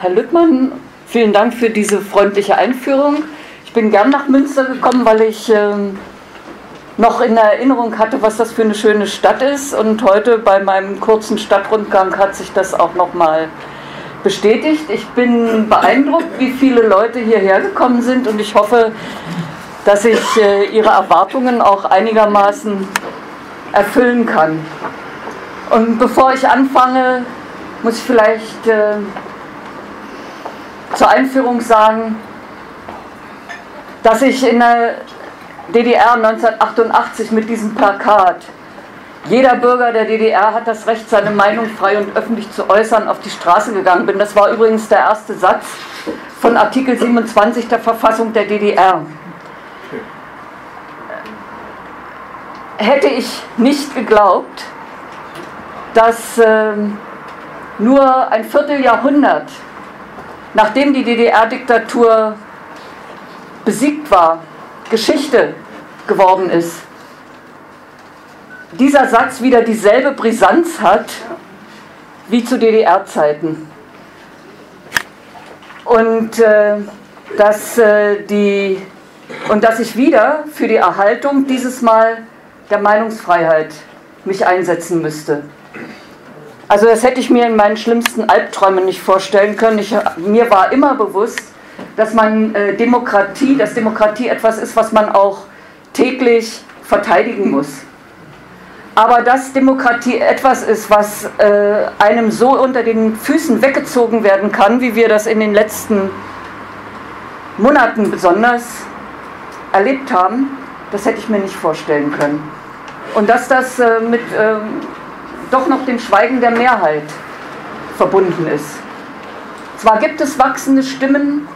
Herr Lüttmann, vielen Dank für diese freundliche Einführung. Ich bin gern nach Münster gekommen, weil ich ähm, noch in Erinnerung hatte, was das für eine schöne Stadt ist. Und heute bei meinem kurzen Stadtrundgang hat sich das auch nochmal bestätigt. Ich bin beeindruckt, wie viele Leute hierher gekommen sind und ich hoffe, dass ich äh, ihre Erwartungen auch einigermaßen erfüllen kann. Und bevor ich anfange, muss ich vielleicht äh, zur Einführung sagen, dass ich in der DDR 1988 mit diesem Plakat jeder Bürger der DDR hat das Recht, seine Meinung frei und öffentlich zu äußern, auf die Straße gegangen bin. Das war übrigens der erste Satz von Artikel 27 der Verfassung der DDR. Hätte ich nicht geglaubt, dass äh, nur ein Vierteljahrhundert nachdem die DDR-Diktatur besiegt war, Geschichte geworden ist, dieser Satz wieder dieselbe Brisanz hat wie zu DDR-Zeiten. Und, äh, dass, äh, die, und dass ich wieder für die Erhaltung dieses Mal der Meinungsfreiheit mich einsetzen müsste. Also das hätte ich mir in meinen schlimmsten Albträumen nicht vorstellen können. Ich, mir war immer bewusst, dass man äh, Demokratie, dass Demokratie etwas ist, was man auch täglich verteidigen muss. Aber dass Demokratie etwas ist, was äh, einem so unter den Füßen weggezogen werden kann, wie wir das in den letzten Monaten besonders erlebt haben, das hätte ich mir nicht vorstellen können. Und dass das äh, mit ähm, doch noch dem Schweigen der Mehrheit verbunden ist. Zwar gibt es wachsende Stimmen,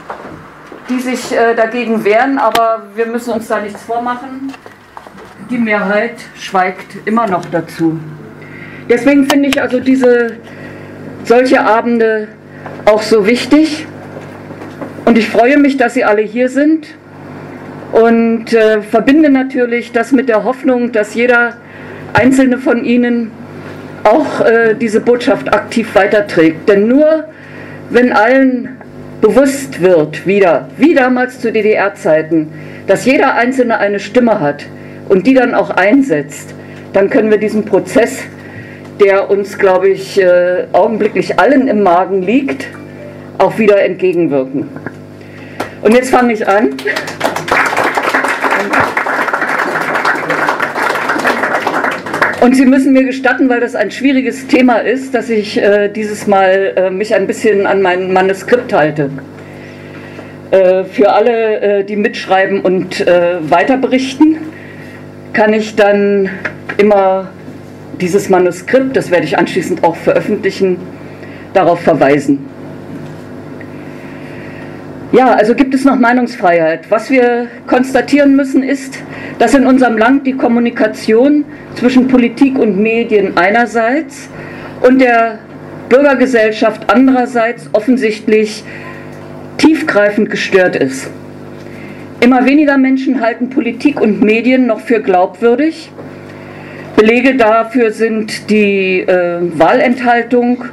die sich äh, dagegen wehren, aber wir müssen uns da nichts vormachen. Die Mehrheit schweigt immer noch dazu. Deswegen finde ich also diese solche Abende auch so wichtig. Und ich freue mich, dass Sie alle hier sind und äh, verbinde natürlich das mit der Hoffnung, dass jeder einzelne von Ihnen auch äh, diese Botschaft aktiv weiterträgt. Denn nur wenn allen bewusst wird, wieder, wie damals zu DDR-Zeiten, dass jeder Einzelne eine Stimme hat und die dann auch einsetzt, dann können wir diesen Prozess, der uns, glaube ich, äh, augenblicklich allen im Magen liegt, auch wieder entgegenwirken. Und jetzt fange ich an. Und Sie müssen mir gestatten, weil das ein schwieriges Thema ist, dass ich äh, dieses Mal äh, mich ein bisschen an mein Manuskript halte. Äh, für alle, äh, die mitschreiben und äh, weiterberichten, kann ich dann immer dieses Manuskript, das werde ich anschließend auch veröffentlichen, darauf verweisen. Ja, also gibt es noch Meinungsfreiheit. Was wir konstatieren müssen ist, dass in unserem Land die Kommunikation zwischen Politik und Medien einerseits und der Bürgergesellschaft andererseits offensichtlich tiefgreifend gestört ist. Immer weniger Menschen halten Politik und Medien noch für glaubwürdig. Belege dafür sind die äh, Wahlenthaltung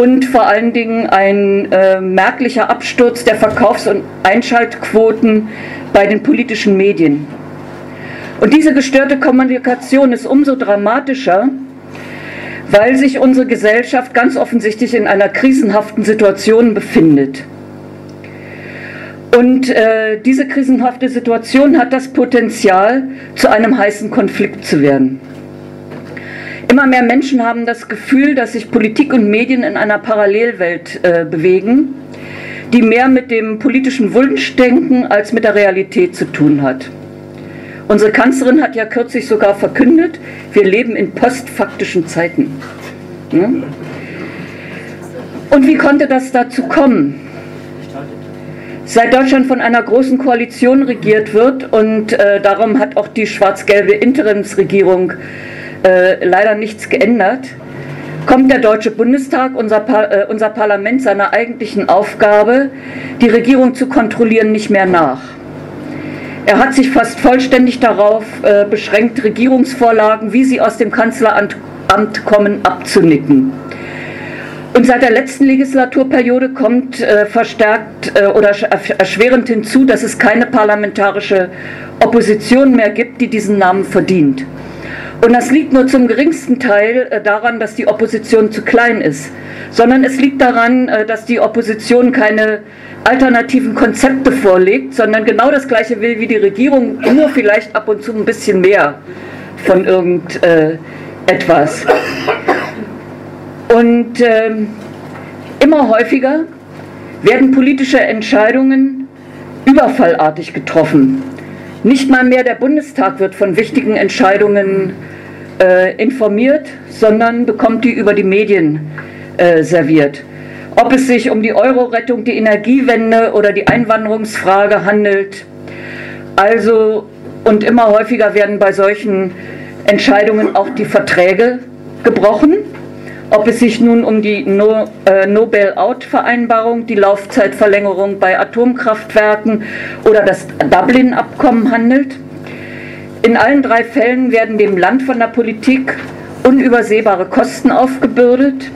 und vor allen Dingen ein äh, merklicher Absturz der Verkaufs- und Einschaltquoten bei den politischen Medien. Und diese gestörte Kommunikation ist umso dramatischer, weil sich unsere Gesellschaft ganz offensichtlich in einer krisenhaften Situation befindet. Und äh, diese krisenhafte Situation hat das Potenzial, zu einem heißen Konflikt zu werden. Immer mehr Menschen haben das Gefühl, dass sich Politik und Medien in einer Parallelwelt äh, bewegen, die mehr mit dem politischen Wunschdenken als mit der Realität zu tun hat. Unsere Kanzlerin hat ja kürzlich sogar verkündet, wir leben in postfaktischen Zeiten. Ne? Und wie konnte das dazu kommen? Seit Deutschland von einer großen Koalition regiert wird und äh, darum hat auch die schwarz-gelbe Interimsregierung äh, leider nichts geändert, kommt der Deutsche Bundestag, unser, Par äh, unser Parlament, seiner eigentlichen Aufgabe, die Regierung zu kontrollieren, nicht mehr nach. Er hat sich fast vollständig darauf äh, beschränkt, Regierungsvorlagen, wie sie aus dem Kanzleramt kommen, abzunicken. Und seit der letzten Legislaturperiode kommt äh, verstärkt äh, oder erschwerend hinzu, dass es keine parlamentarische Opposition mehr gibt, die diesen Namen verdient. Und das liegt nur zum geringsten Teil äh, daran, dass die Opposition zu klein ist, sondern es liegt daran, äh, dass die Opposition keine alternativen Konzepte vorlegt, sondern genau das Gleiche will wie die Regierung, nur vielleicht ab und zu ein bisschen mehr von irgendetwas. Und ähm, immer häufiger werden politische Entscheidungen überfallartig getroffen. Nicht mal mehr der Bundestag wird von wichtigen Entscheidungen äh, informiert, sondern bekommt die über die Medien äh, serviert. Ob es sich um die Euro-Rettung, die Energiewende oder die Einwanderungsfrage handelt. Also, und immer häufiger werden bei solchen Entscheidungen auch die Verträge gebrochen. Ob es sich nun um die no, äh, No-Bail-Out-Vereinbarung, die Laufzeitverlängerung bei Atomkraftwerken oder das Dublin-Abkommen handelt. In allen drei Fällen werden dem Land von der Politik unübersehbare Kosten aufgebürdet.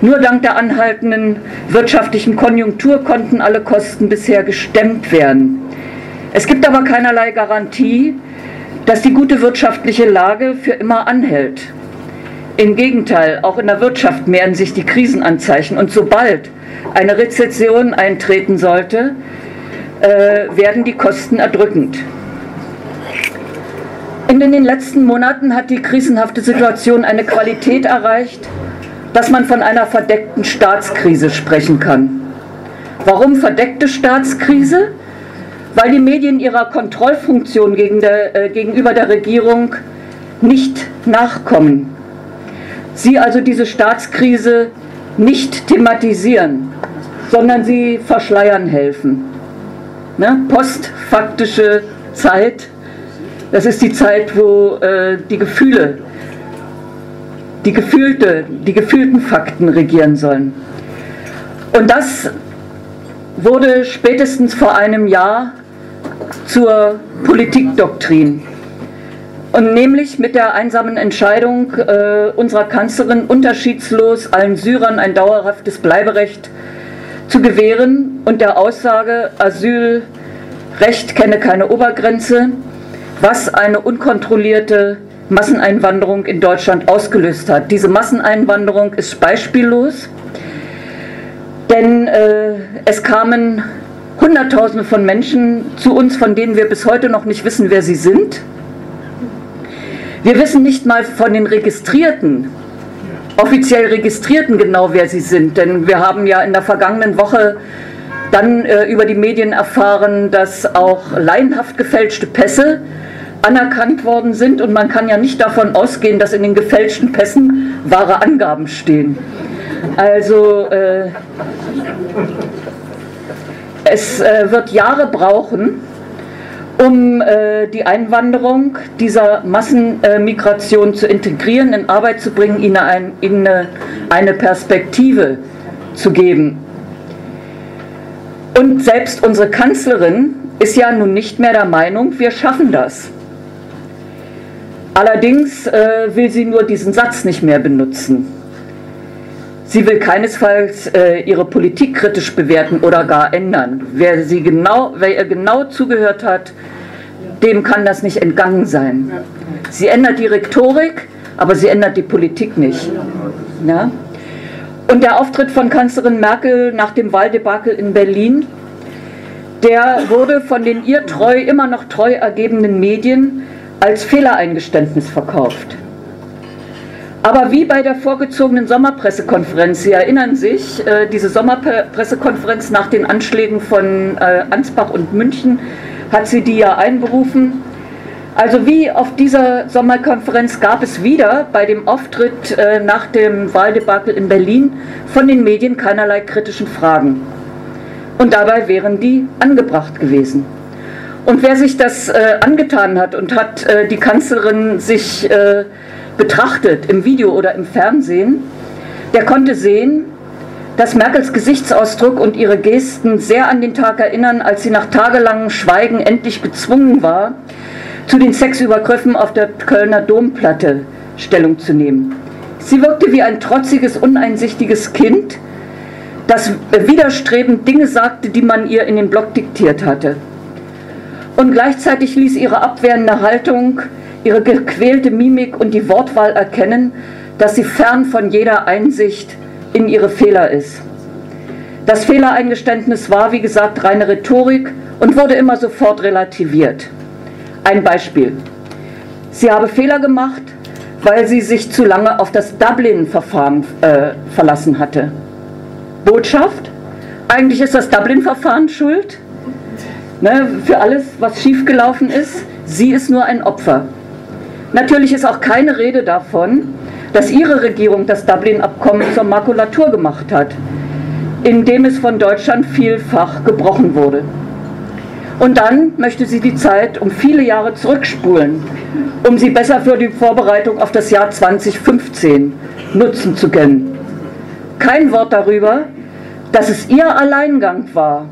Nur dank der anhaltenden wirtschaftlichen Konjunktur konnten alle Kosten bisher gestemmt werden. Es gibt aber keinerlei Garantie, dass die gute wirtschaftliche Lage für immer anhält. Im Gegenteil, auch in der Wirtschaft mehren sich die Krisenanzeichen. Und sobald eine Rezession eintreten sollte, äh, werden die Kosten erdrückend. In den letzten Monaten hat die krisenhafte Situation eine Qualität erreicht, dass man von einer verdeckten Staatskrise sprechen kann. Warum verdeckte Staatskrise? Weil die Medien ihrer Kontrollfunktion gegen der, äh, gegenüber der Regierung nicht nachkommen sie also diese Staatskrise nicht thematisieren, sondern sie verschleiern helfen. Ne? Postfaktische Zeit, das ist die Zeit, wo äh, die Gefühle, die, gefühlte, die gefühlten Fakten regieren sollen. Und das wurde spätestens vor einem Jahr zur Politikdoktrin. Und nämlich mit der einsamen Entscheidung äh, unserer Kanzlerin, unterschiedslos allen Syrern ein dauerhaftes Bleiberecht zu gewähren und der Aussage, Asylrecht kenne keine Obergrenze, was eine unkontrollierte Masseneinwanderung in Deutschland ausgelöst hat. Diese Masseneinwanderung ist beispiellos, denn äh, es kamen Hunderttausende von Menschen zu uns, von denen wir bis heute noch nicht wissen, wer sie sind wir wissen nicht mal von den Registrierten, offiziell Registrierten genau, wer sie sind. Denn wir haben ja in der vergangenen Woche dann äh, über die Medien erfahren, dass auch laienhaft gefälschte Pässe anerkannt worden sind. Und man kann ja nicht davon ausgehen, dass in den gefälschten Pässen wahre Angaben stehen. Also äh, es äh, wird Jahre brauchen, um äh, die Einwanderung dieser Massenmigration äh, zu integrieren, in Arbeit zu bringen, ihnen ein, ihnen eine Perspektive zu geben. Und selbst unsere Kanzlerin ist ja nun nicht mehr der Meinung, wir schaffen das. Allerdings äh, will sie nur diesen Satz nicht mehr benutzen. Sie will keinesfalls äh, ihre Politik kritisch bewerten oder gar ändern. Wer, sie genau, wer ihr genau zugehört hat, dem kann das nicht entgangen sein. Sie ändert die Rhetorik, aber sie ändert die Politik nicht. Ja? Und der Auftritt von Kanzlerin Merkel nach dem Wahldebakel in Berlin, der wurde von den ihr treu, immer noch treu ergebenen Medien als Fehlereingeständnis verkauft. Aber wie bei der vorgezogenen Sommerpressekonferenz, Sie erinnern sich, äh, diese Sommerpressekonferenz nach den Anschlägen von äh, Ansbach und München hat sie die ja einberufen. Also wie auf dieser Sommerkonferenz gab es wieder bei dem Auftritt äh, nach dem Wahldebakel in Berlin von den Medien keinerlei kritischen Fragen. Und dabei wären die angebracht gewesen. Und wer sich das äh, angetan hat und hat äh, die Kanzlerin sich betrachtet, im Video oder im Fernsehen, der konnte sehen, dass Merkels Gesichtsausdruck und ihre Gesten sehr an den Tag erinnern, als sie nach tagelangem Schweigen endlich gezwungen war, zu den Sexübergriffen auf der Kölner Domplatte Stellung zu nehmen. Sie wirkte wie ein trotziges, uneinsichtiges Kind, das widerstrebend Dinge sagte, die man ihr in den Block diktiert hatte. Und gleichzeitig ließ ihre abwehrende Haltung, ihre gequälte Mimik und die Wortwahl erkennen, dass sie fern von jeder Einsicht in ihre Fehler ist. Das Fehlereingeständnis war, wie gesagt, reine Rhetorik und wurde immer sofort relativiert. Ein Beispiel. Sie habe Fehler gemacht, weil sie sich zu lange auf das Dublin-Verfahren äh, verlassen hatte. Botschaft? Eigentlich ist das Dublin-Verfahren schuld ne, für alles, was schiefgelaufen ist. Sie ist nur ein Opfer. Natürlich ist auch keine Rede davon, dass ihre Regierung das Dublin-Abkommen zur Makulatur gemacht hat, indem es von Deutschland vielfach gebrochen wurde. Und dann möchte sie die Zeit um viele Jahre zurückspulen, um sie besser für die Vorbereitung auf das Jahr 2015 nutzen zu können. Kein Wort darüber, dass es ihr Alleingang war,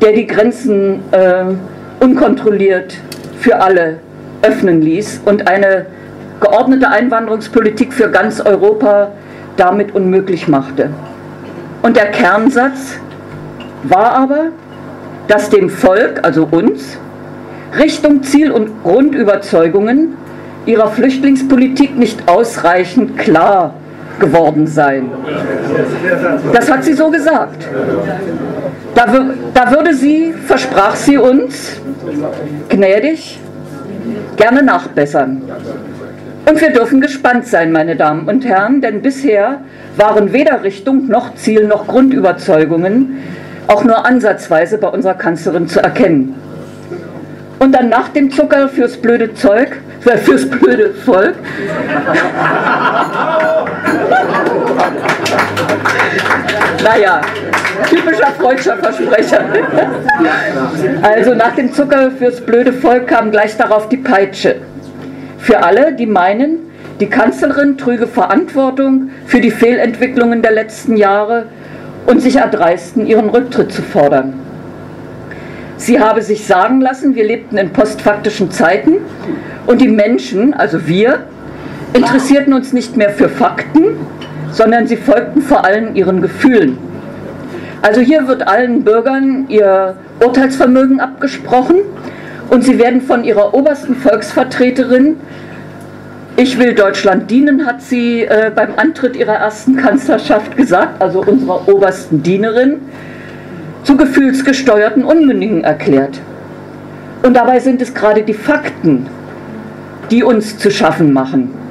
der die Grenzen äh, unkontrolliert für alle öffnen ließ und eine geordnete Einwanderungspolitik für ganz Europa damit unmöglich machte. Und der Kernsatz war aber, dass dem Volk, also uns, Richtung, Ziel und Grundüberzeugungen ihrer Flüchtlingspolitik nicht ausreichend klar geworden seien. Das hat sie so gesagt. Da, da würde sie, versprach sie uns, gnädig, gerne nachbessern. Und wir dürfen gespannt sein, meine Damen und Herren, denn bisher waren weder Richtung noch Ziel noch Grundüberzeugungen auch nur ansatzweise bei unserer Kanzlerin zu erkennen. Und dann nach dem Zucker fürs blöde Zeug, äh, fürs blöde Volk. naja, typischer freudscher Versprecher. also nach dem Zucker fürs blöde Volk kam gleich darauf die Peitsche. Für alle, die meinen, die Kanzlerin trüge Verantwortung für die Fehlentwicklungen der letzten Jahre und sich erdreisten, ihren Rücktritt zu fordern. Sie habe sich sagen lassen, wir lebten in postfaktischen Zeiten und die Menschen, also wir, interessierten uns nicht mehr für Fakten, sondern sie folgten vor allem ihren Gefühlen. Also hier wird allen Bürgern ihr Urteilsvermögen abgesprochen und sie werden von ihrer obersten Volksvertreterin, ich will Deutschland dienen, hat sie äh, beim Antritt ihrer ersten Kanzlerschaft gesagt, also unserer obersten Dienerin, zu gefühlsgesteuerten Unmündigen erklärt. Und dabei sind es gerade die Fakten, die uns zu schaffen machen.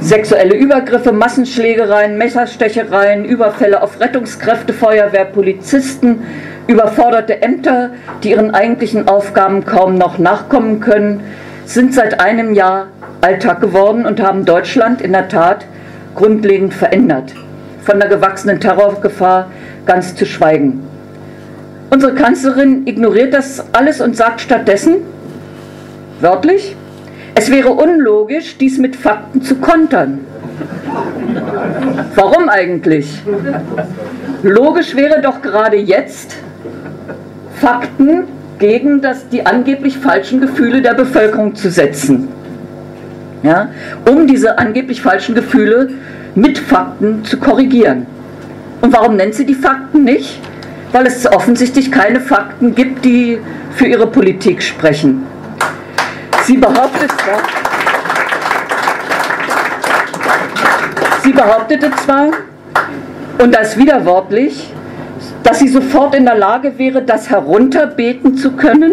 Sexuelle Übergriffe, Massenschlägereien, Messerstechereien, Überfälle auf Rettungskräfte, Feuerwehr, Polizisten, Überforderte Ämter, die ihren eigentlichen Aufgaben kaum noch nachkommen können, sind seit einem Jahr Alltag geworden und haben Deutschland in der Tat grundlegend verändert. Von der gewachsenen Terrorgefahr ganz zu schweigen. Unsere Kanzlerin ignoriert das alles und sagt stattdessen, wörtlich, es wäre unlogisch, dies mit Fakten zu kontern. Warum eigentlich? Logisch wäre doch gerade jetzt, Fakten gegen das, die angeblich falschen Gefühle der Bevölkerung zu setzen. Ja, um diese angeblich falschen Gefühle mit Fakten zu korrigieren. Und warum nennt sie die Fakten nicht? Weil es offensichtlich keine Fakten gibt, die für ihre Politik sprechen. Sie behauptet sie behauptete zwar, und das widerwortlich, dass sie sofort in der Lage wäre, das herunterbeten zu können.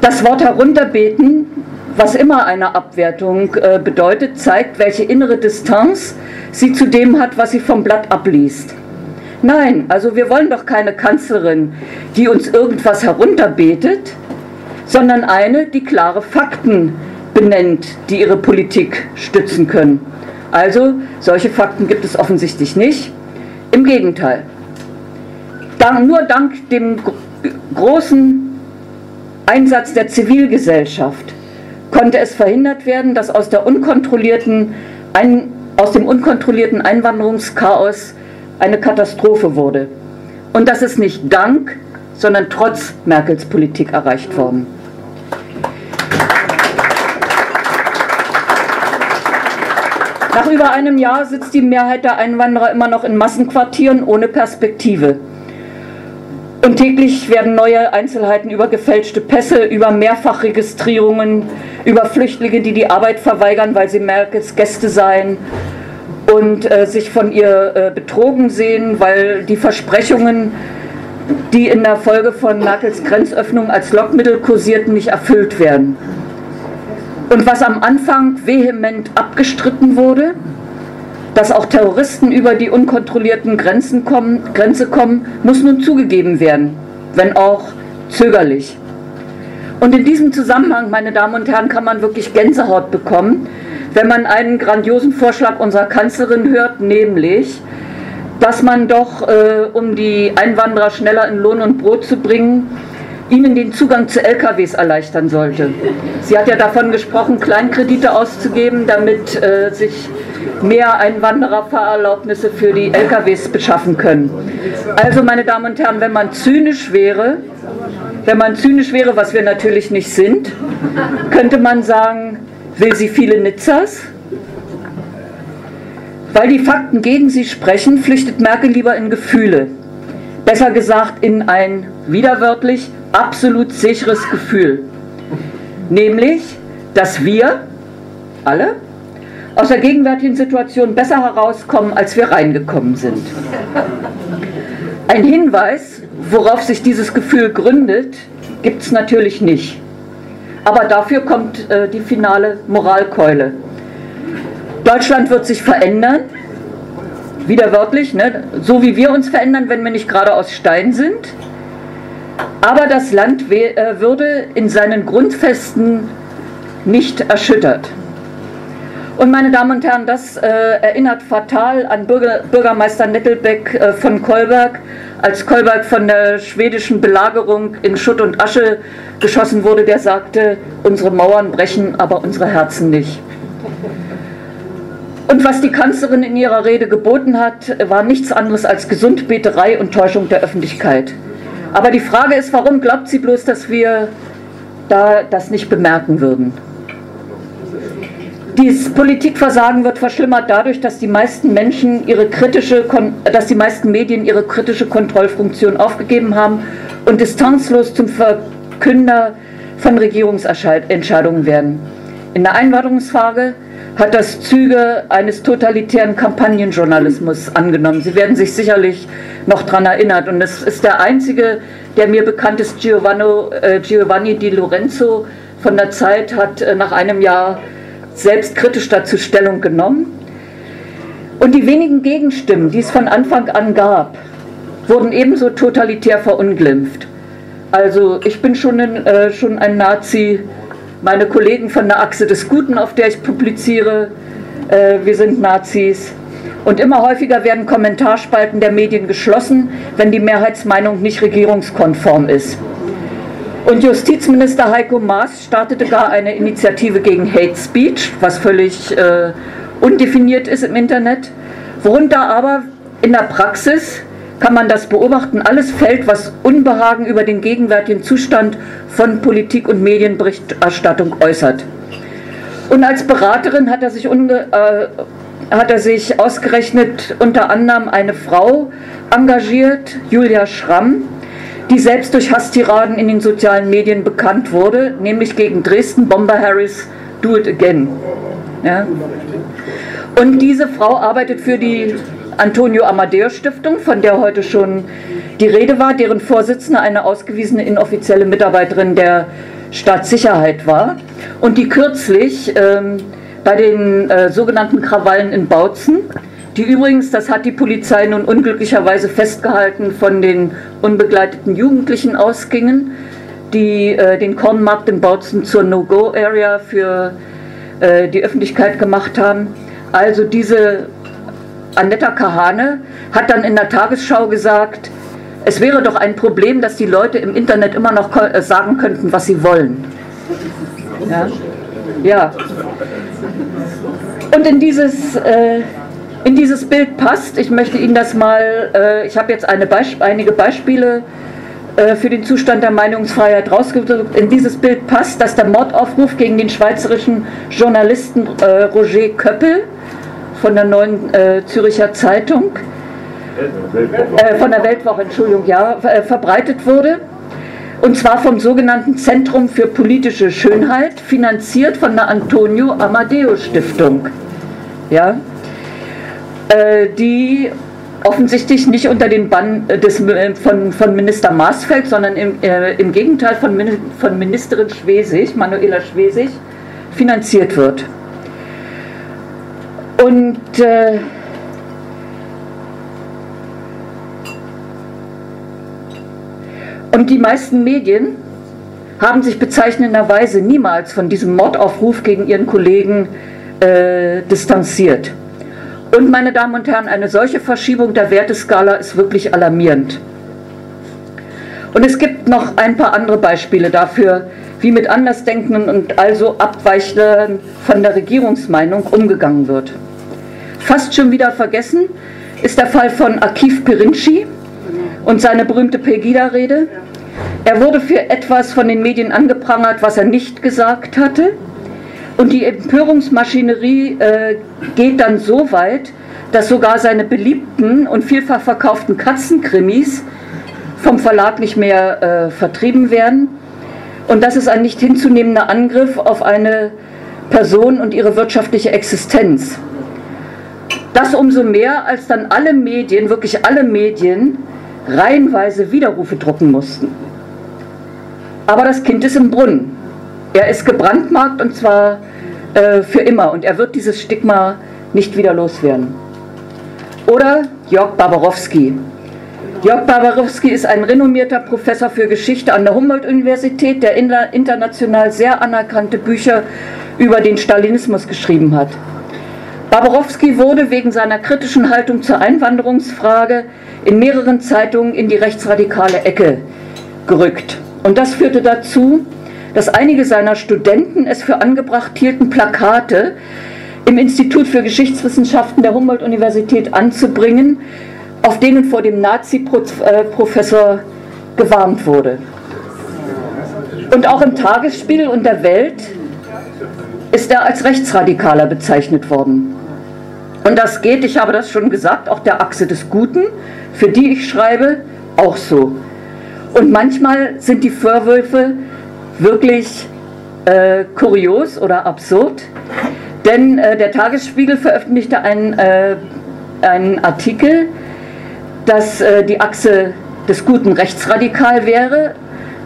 Das Wort herunterbeten, was immer eine Abwertung äh, bedeutet, zeigt, welche innere Distanz sie zu dem hat, was sie vom Blatt abliest. Nein, also wir wollen doch keine Kanzlerin, die uns irgendwas herunterbetet, sondern eine, die klare Fakten benennt, die ihre Politik stützen können. Also solche Fakten gibt es offensichtlich nicht. Im Gegenteil. Dank, nur dank dem großen Einsatz der Zivilgesellschaft konnte es verhindert werden, dass aus, aus dem unkontrollierten Einwanderungschaos eine Katastrophe wurde. Und das ist nicht dank, sondern trotz Merkels Politik erreicht worden. Nach über einem Jahr sitzt die Mehrheit der Einwanderer immer noch in Massenquartieren ohne Perspektive. Und täglich werden neue Einzelheiten über gefälschte Pässe, über Mehrfachregistrierungen, über Flüchtlinge, die die Arbeit verweigern, weil sie Merkels Gäste seien und äh, sich von ihr äh, betrogen sehen, weil die Versprechungen, die in der Folge von Merkels Grenzöffnung als Lockmittel kursierten, nicht erfüllt werden. Und was am Anfang vehement abgestritten wurde, dass auch Terroristen über die unkontrollierten Grenzen kommen, Grenze kommen, muss nun zugegeben werden, wenn auch zögerlich. Und in diesem Zusammenhang, meine Damen und Herren, kann man wirklich Gänsehaut bekommen, wenn man einen grandiosen Vorschlag unserer Kanzlerin hört, nämlich, dass man doch, äh, um die Einwanderer schneller in Lohn und Brot zu bringen, ihnen den Zugang zu LKWs erleichtern sollte. Sie hat ja davon gesprochen, Kleinkredite auszugeben, damit äh, sich mehr Einwandererfahrerlaubnisse für die LKWs beschaffen können. Also, meine Damen und Herren, wenn man zynisch wäre, wenn man zynisch wäre, was wir natürlich nicht sind, könnte man sagen, will sie viele Nizzas? Weil die Fakten gegen sie sprechen, flüchtet Merkel lieber in Gefühle. Besser gesagt in ein widerwörtlich absolut sicheres Gefühl. Nämlich, dass wir alle aus der gegenwärtigen Situation besser herauskommen, als wir reingekommen sind. Ein Hinweis, worauf sich dieses Gefühl gründet, gibt es natürlich nicht. Aber dafür kommt äh, die finale Moralkeule. Deutschland wird sich verändern, wieder wörtlich, ne? so wie wir uns verändern, wenn wir nicht gerade aus Stein sind. Aber das Land äh, würde in seinen Grundfesten nicht erschüttert. Und meine Damen und Herren, das äh, erinnert fatal an Bürger, Bürgermeister Nettelbeck äh, von Kolberg, als Kolberg von der schwedischen Belagerung in Schutt und Asche geschossen wurde, der sagte, unsere Mauern brechen, aber unsere Herzen nicht. Und was die Kanzlerin in ihrer Rede geboten hat, war nichts anderes als Gesundbeterei und Täuschung der Öffentlichkeit. Aber die Frage ist, warum glaubt sie bloß, dass wir da das nicht bemerken würden? Dieses Politikversagen wird verschlimmert dadurch, dass die meisten Menschen ihre kritische, dass die meisten Medien ihre kritische Kontrollfunktion aufgegeben haben und distanzlos zum Verkünder von Regierungsentscheidungen werden. In der Einwanderungsfrage hat das Züge eines totalitären Kampagnenjournalismus angenommen. Sie werden sich sicherlich noch daran erinnert. Und es ist der einzige, der mir bekannt ist, Giovanni, äh, Giovanni Di Lorenzo von der Zeit, hat äh, nach einem Jahr selbstkritisch dazu Stellung genommen. Und die wenigen Gegenstimmen, die es von Anfang an gab, wurden ebenso totalitär verunglimpft. Also ich bin schon, ein, äh, schon ein Nazi, meine Kollegen von der Achse des Guten, auf der ich publiziere, äh, wir sind Nazis. Und immer häufiger werden Kommentarspalten der Medien geschlossen, wenn die Mehrheitsmeinung nicht regierungskonform ist. Und Justizminister Heiko Maas startete gar eine Initiative gegen Hate Speech, was völlig äh, undefiniert ist im Internet, worunter aber in der Praxis kann man das beobachten, alles fällt, was Unbehagen über den gegenwärtigen Zustand von Politik und Medienberichterstattung äußert. Und als Beraterin hat er sich, äh, hat er sich ausgerechnet unter anderem eine Frau engagiert, Julia Schramm, die selbst durch Hasstiraden in den sozialen Medien bekannt wurde, nämlich gegen Dresden Bomber Harris Do It Again. Ja. Und diese Frau arbeitet für die Antonio Amadeo Stiftung, von der heute schon die Rede war, deren Vorsitzende eine ausgewiesene inoffizielle Mitarbeiterin der Staatssicherheit war und die kürzlich ähm, bei den äh, sogenannten Krawallen in Bautzen die übrigens, das hat die Polizei nun unglücklicherweise festgehalten, von den unbegleiteten Jugendlichen ausgingen, die äh, den Kornmarkt in Bautzen zur No-Go-Area für äh, die Öffentlichkeit gemacht haben. Also diese Annetta Kahane hat dann in der Tagesschau gesagt, es wäre doch ein Problem, dass die Leute im Internet immer noch äh, sagen könnten, was sie wollen. Ja. ja. Und in dieses äh, in dieses Bild passt. Ich möchte Ihnen das mal, äh, ich habe jetzt Beisp einige Beispiele äh, für den Zustand der Meinungsfreiheit rausgesucht. In dieses Bild passt, dass der Mordaufruf gegen den schweizerischen Journalisten äh, Roger Köppel von der neuen äh, Züricher Zeitung, äh, von der Weltwoche, Entschuldigung, ja, äh, verbreitet wurde. Und zwar vom sogenannten Zentrum für politische Schönheit, finanziert von der Antonio Amadeo Stiftung. Ja, äh, die offensichtlich nicht unter den Bann des, von, von Minister Maasfeld, sondern im, äh, im Gegenteil von, von Ministerin Schwesig, Manuela Schwesig, finanziert wird. Und äh, und die meisten Medien haben sich bezeichnenderweise niemals von diesem Mordaufruf gegen ihren Kollegen äh, distanziert. Und meine Damen und Herren, eine solche Verschiebung der Werteskala ist wirklich alarmierend. Und es gibt noch ein paar andere Beispiele dafür, wie mit Andersdenkenden und also Abweichlern von der Regierungsmeinung umgegangen wird. Fast schon wieder vergessen ist der Fall von Akif Pirinci und seine berühmte Pegida-Rede. Er wurde für etwas von den Medien angeprangert, was er nicht gesagt hatte. Und die Empörungsmaschinerie äh, geht dann so weit, dass sogar seine beliebten und vielfach verkauften Katzenkrimis vom Verlag nicht mehr äh, vertrieben werden. Und das ist ein nicht hinzunehmender Angriff auf eine Person und ihre wirtschaftliche Existenz. Das umso mehr, als dann alle Medien, wirklich alle Medien, reihenweise Widerrufe drucken mussten. Aber das Kind ist im Brunnen. Er ist gebrandmarkt und zwar äh, für immer und er wird dieses Stigma nicht wieder loswerden. Oder Jörg Barbarowski. Jörg Barbarowski ist ein renommierter Professor für Geschichte an der Humboldt-Universität, der international sehr anerkannte Bücher über den Stalinismus geschrieben hat. Barbarowski wurde wegen seiner kritischen Haltung zur Einwanderungsfrage in mehreren Zeitungen in die rechtsradikale Ecke gerückt. Und das führte dazu, dass einige seiner Studenten es für angebracht hielten, Plakate im Institut für Geschichtswissenschaften der Humboldt-Universität anzubringen, auf denen vor dem Nazi-Professor gewarnt wurde. Und auch im Tagesspiegel und der Welt ist er als Rechtsradikaler bezeichnet worden. Und das geht, ich habe das schon gesagt, auch der Achse des Guten, für die ich schreibe, auch so. Und manchmal sind die Vorwürfe wirklich äh, kurios oder absurd, denn äh, der Tagesspiegel veröffentlichte einen, äh, einen Artikel, dass äh, die Achse des Guten rechtsradikal wäre.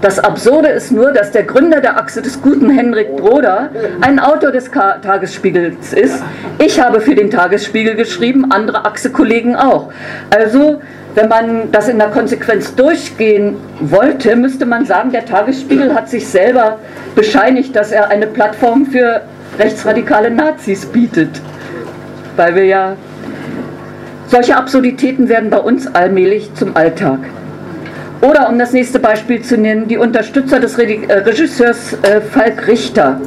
Das Absurde ist nur, dass der Gründer der Achse des Guten, Henrik Broder, ein Autor des Ka Tagesspiegels ist. Ich habe für den Tagesspiegel geschrieben, andere Achse-Kollegen auch. Also wenn man das in der Konsequenz durchgehen wollte, müsste man sagen, der Tagesspiegel hat sich selber bescheinigt, dass er eine Plattform für rechtsradikale Nazis bietet. Weil wir ja, solche Absurditäten werden bei uns allmählich zum Alltag. Oder um das nächste Beispiel zu nennen, die Unterstützer des äh, Regisseurs äh, Falk Richter,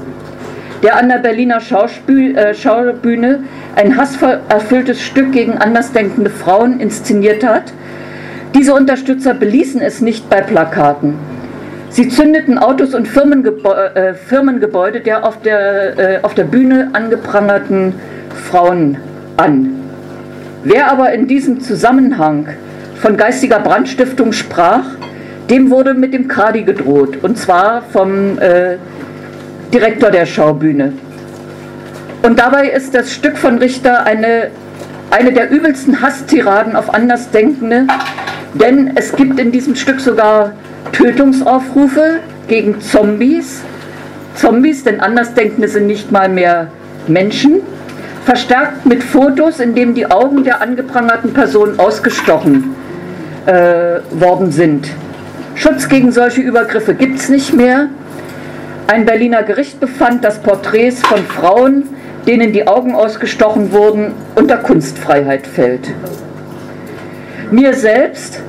der an der Berliner äh, Schaubühne ein hasserfülltes Stück gegen andersdenkende Frauen inszeniert hat. Diese Unterstützer beließen es nicht bei Plakaten. Sie zündeten Autos und Firmengebäude, der auf, der auf der Bühne angeprangerten Frauen an. Wer aber in diesem Zusammenhang von geistiger Brandstiftung sprach, dem wurde mit dem Kadi gedroht, und zwar vom äh, Direktor der Schaubühne. Und dabei ist das Stück von Richter eine, eine der übelsten Hasstiraden auf Andersdenkende, denn es gibt in diesem Stück sogar Tötungsaufrufe gegen Zombies. Zombies, denn Andersdenkende sind nicht mal mehr Menschen. Verstärkt mit Fotos, in denen die Augen der angeprangerten Person ausgestochen äh, worden sind. Schutz gegen solche Übergriffe gibt es nicht mehr. Ein Berliner Gericht befand, dass Porträts von Frauen, denen die Augen ausgestochen wurden, unter Kunstfreiheit fällt. Mir selbst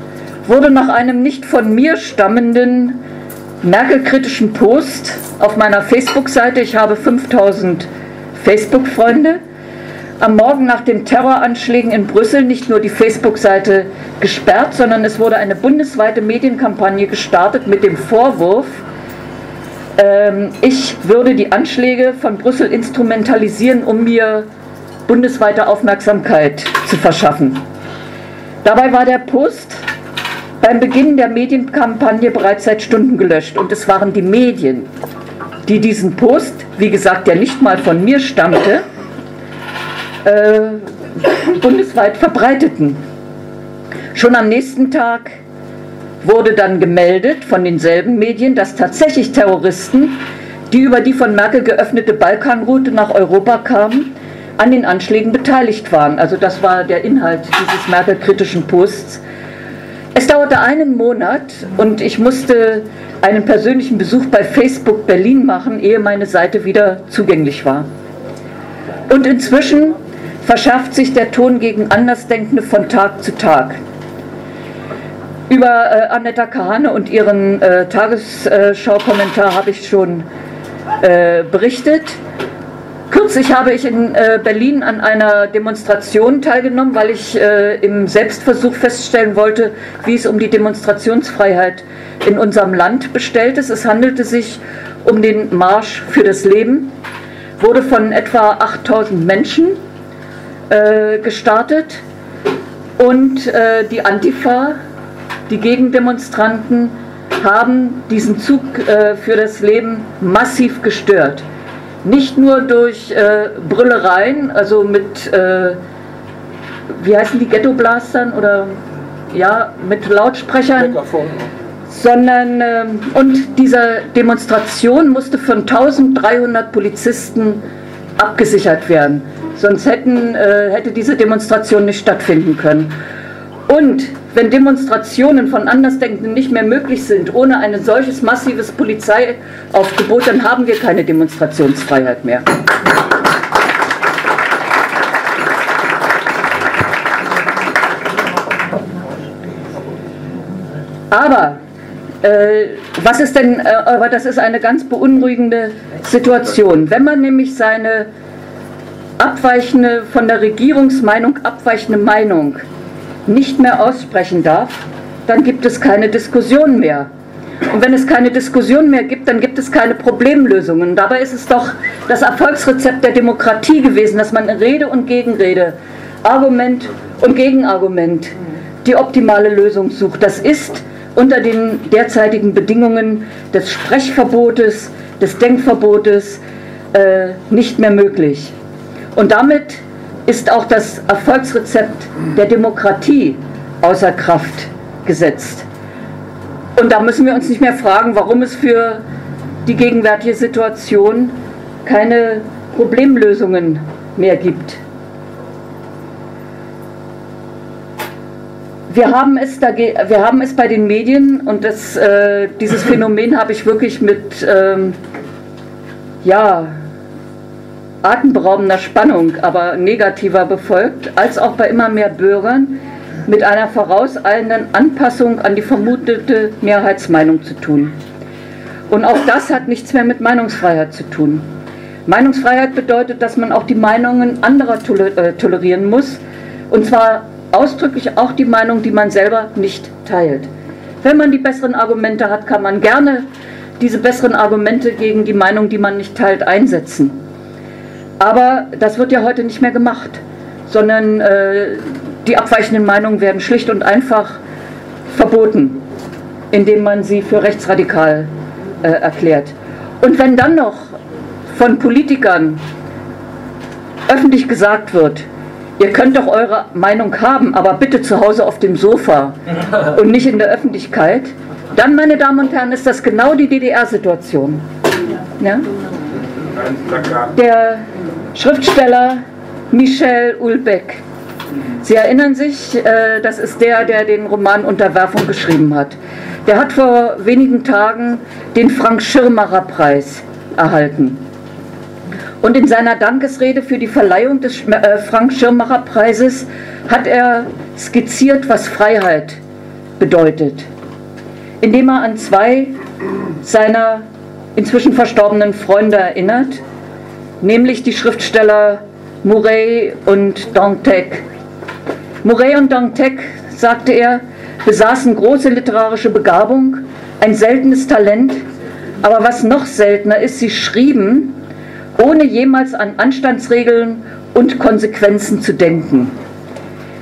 wurde nach einem nicht von mir stammenden Merkel-kritischen Post auf meiner Facebook-Seite, ich habe 5000 Facebook-Freunde, am Morgen nach den Terroranschlägen in Brüssel nicht nur die Facebook-Seite gesperrt, sondern es wurde eine bundesweite Medienkampagne gestartet mit dem Vorwurf, ähm, ich würde die Anschläge von Brüssel instrumentalisieren, um mir bundesweite Aufmerksamkeit zu verschaffen. Dabei war der Post beim Beginn der Medienkampagne bereits seit Stunden gelöscht und es waren die Medien, die diesen Post, wie gesagt, der nicht mal von mir stammte, äh, bundesweit verbreiteten. Schon am nächsten Tag wurde dann gemeldet von denselben Medien, dass tatsächlich Terroristen, die über die von Merkel geöffnete Balkanroute nach Europa kamen, an den Anschlägen beteiligt waren. Also das war der Inhalt dieses Merkel-kritischen Posts. Es dauerte einen Monat und ich musste einen persönlichen Besuch bei Facebook Berlin machen, ehe meine Seite wieder zugänglich war. Und inzwischen verschärft sich der Ton gegen Andersdenkende von Tag zu Tag. Über äh, Annetta Kahane und ihren äh, Tagesschau-Kommentar habe ich schon äh, berichtet. Kürzlich habe ich in äh, Berlin an einer Demonstration teilgenommen, weil ich äh, im Selbstversuch feststellen wollte, wie es um die Demonstrationsfreiheit in unserem Land bestellt ist. Es handelte sich um den Marsch für das Leben, wurde von etwa 8000 Menschen äh, gestartet und äh, die Antifa, die Gegendemonstranten, haben diesen Zug äh, für das Leben massiv gestört. Nicht nur durch äh, Brüllereien, also mit, äh, wie heißen die, Ghetto-Blastern oder ja, mit Lautsprechern, sondern äh, und diese Demonstration musste von 1300 Polizisten abgesichert werden. Sonst hätten, äh, hätte diese Demonstration nicht stattfinden können. Und wenn Demonstrationen von Andersdenkenden nicht mehr möglich sind, ohne ein solches massives Polizeiaufgebot, dann haben wir keine Demonstrationsfreiheit mehr. Aber was ist denn, äh, aber das ist eine ganz beunruhigende Situation. Wenn man nämlich seine abweichende, von der Regierungsmeinung abweichende Meinung nicht mehr aussprechen darf, dann gibt es keine Diskussion mehr. Und wenn es keine Diskussion mehr gibt, dann gibt es keine Problemlösungen. Dabei ist es doch das Erfolgsrezept der Demokratie gewesen, dass man Rede und Gegenrede, Argument und Gegenargument die optimale Lösung sucht. Das ist unter den derzeitigen Bedingungen des Sprechverbotes, des Denkverbotes äh, nicht mehr möglich. Und damit ist auch das Erfolgsrezept der Demokratie außer Kraft gesetzt. Und da müssen wir uns nicht mehr fragen, warum es für die gegenwärtige Situation keine Problemlösungen mehr gibt. Wir haben es, wir haben es bei den Medien und das, äh, dieses Phänomen habe ich wirklich mit ähm, ja, atemberaubender Spannung, aber negativer befolgt, als auch bei immer mehr Bürgern mit einer vorauseilenden Anpassung an die vermutete Mehrheitsmeinung zu tun. Und auch das hat nichts mehr mit Meinungsfreiheit zu tun. Meinungsfreiheit bedeutet, dass man auch die Meinungen anderer äh, tolerieren muss, und zwar ausdrücklich auch die Meinung, die man selber nicht teilt. Wenn man die besseren Argumente hat, kann man gerne diese besseren Argumente gegen die Meinung, die man nicht teilt, einsetzen. Aber das wird ja heute nicht mehr gemacht, sondern äh, die abweichenden Meinungen werden schlicht und einfach verboten, indem man sie für rechtsradikal äh, erklärt. Und wenn dann noch von Politikern öffentlich gesagt wird, ihr könnt doch eure Meinung haben, aber bitte zu Hause auf dem Sofa und nicht in der Öffentlichkeit, dann, meine Damen und Herren, ist das genau die DDR-Situation. Ja? Der Schriftsteller Michel Ulbeck. Sie erinnern sich, äh, das ist der, der den Roman Unterwerfung geschrieben hat. Der hat vor wenigen Tagen den Frank Schirmacher Preis erhalten. Und in seiner Dankesrede für die Verleihung des äh, Frank Schirmacher Preises hat er skizziert, was Freiheit bedeutet, indem er an zwei seiner inzwischen verstorbenen Freunde erinnert, nämlich die Schriftsteller Murray und Dantec. Murray und Dantec, sagte er, besaßen große literarische Begabung, ein seltenes Talent, aber was noch seltener ist, sie schrieben, ohne jemals an Anstandsregeln und Konsequenzen zu denken.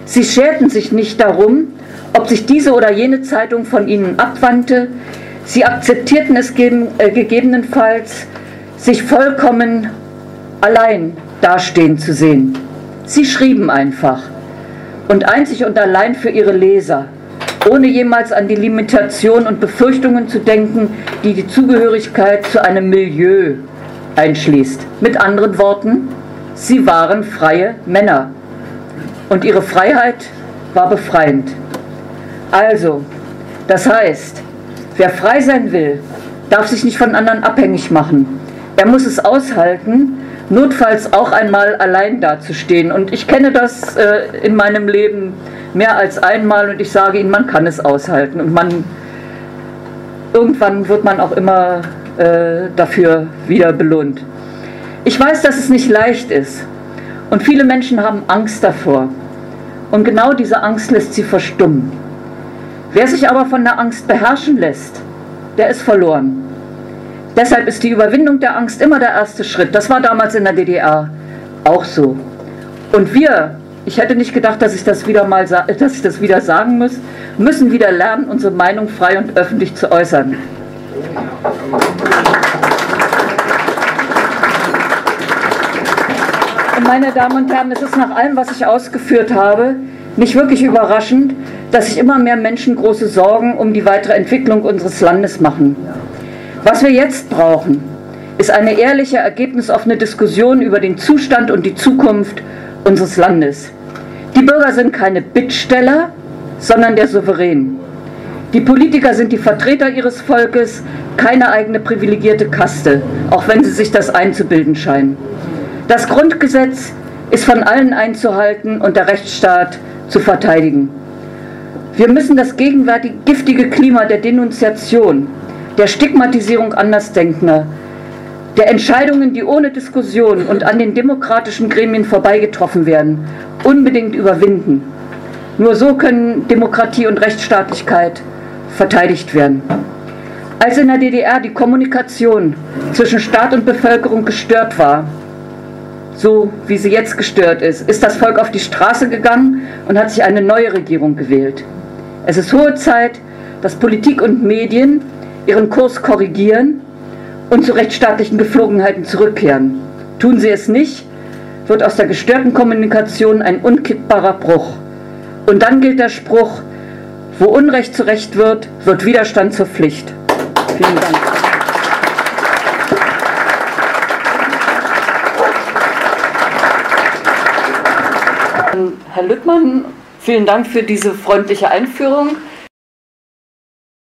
Sie scherten sich nicht darum, ob sich diese oder jene Zeitung von ihnen abwandte. Sie akzeptierten es äh, gegebenenfalls, sich vollkommen allein dastehen zu sehen. Sie schrieben einfach und einzig und allein für ihre Leser, ohne jemals an die Limitationen und Befürchtungen zu denken, die die Zugehörigkeit zu einem Milieu einschließt. Mit anderen Worten, sie waren freie Männer und ihre Freiheit war befreiend. Also, das heißt, wer frei sein will, darf sich nicht von anderen abhängig machen. Er muss es aushalten, notfalls auch einmal allein dazustehen. Und ich kenne das äh, in meinem Leben mehr als einmal und ich sage Ihnen, man kann es aushalten. Und man, irgendwann wird man auch immer äh, dafür wieder belohnt. Ich weiß, dass es nicht leicht ist. Und viele Menschen haben Angst davor. Und genau diese Angst lässt sie verstummen. Wer sich aber von der Angst beherrschen lässt, der ist verloren. Deshalb ist die Überwindung der Angst immer der erste Schritt. Das war damals in der DDR auch so. Und wir, ich hätte nicht gedacht, dass ich das wieder mal, dass ich das wieder sagen muss, müssen wieder lernen, unsere Meinung frei und öffentlich zu äußern. Und meine Damen und Herren, es ist nach allem, was ich ausgeführt habe, nicht wirklich überraschend, dass sich immer mehr Menschen große Sorgen um die weitere Entwicklung unseres Landes machen. Was wir jetzt brauchen, ist eine ehrliche, ergebnisoffene Diskussion über den Zustand und die Zukunft unseres Landes. Die Bürger sind keine Bittsteller, sondern der Souverän. Die Politiker sind die Vertreter ihres Volkes, keine eigene privilegierte Kaste, auch wenn sie sich das einzubilden scheinen. Das Grundgesetz ist von allen einzuhalten und der Rechtsstaat zu verteidigen. Wir müssen das gegenwärtige giftige Klima der Denunziation, der Stigmatisierung Andersdenkender, der Entscheidungen, die ohne Diskussion und an den demokratischen Gremien vorbeigetroffen werden, unbedingt überwinden. Nur so können Demokratie und Rechtsstaatlichkeit verteidigt werden. Als in der DDR die Kommunikation zwischen Staat und Bevölkerung gestört war, so wie sie jetzt gestört ist, ist das Volk auf die Straße gegangen und hat sich eine neue Regierung gewählt. Es ist hohe Zeit, dass Politik und Medien ihren Kurs korrigieren und zu rechtsstaatlichen Geflogenheiten zurückkehren. Tun sie es nicht, wird aus der gestörten Kommunikation ein unkippbarer Bruch. Und dann gilt der Spruch, wo Unrecht zu Recht wird, wird Widerstand zur Pflicht. Vielen Dank. Herr Lüttmann, vielen Dank für diese freundliche Einführung.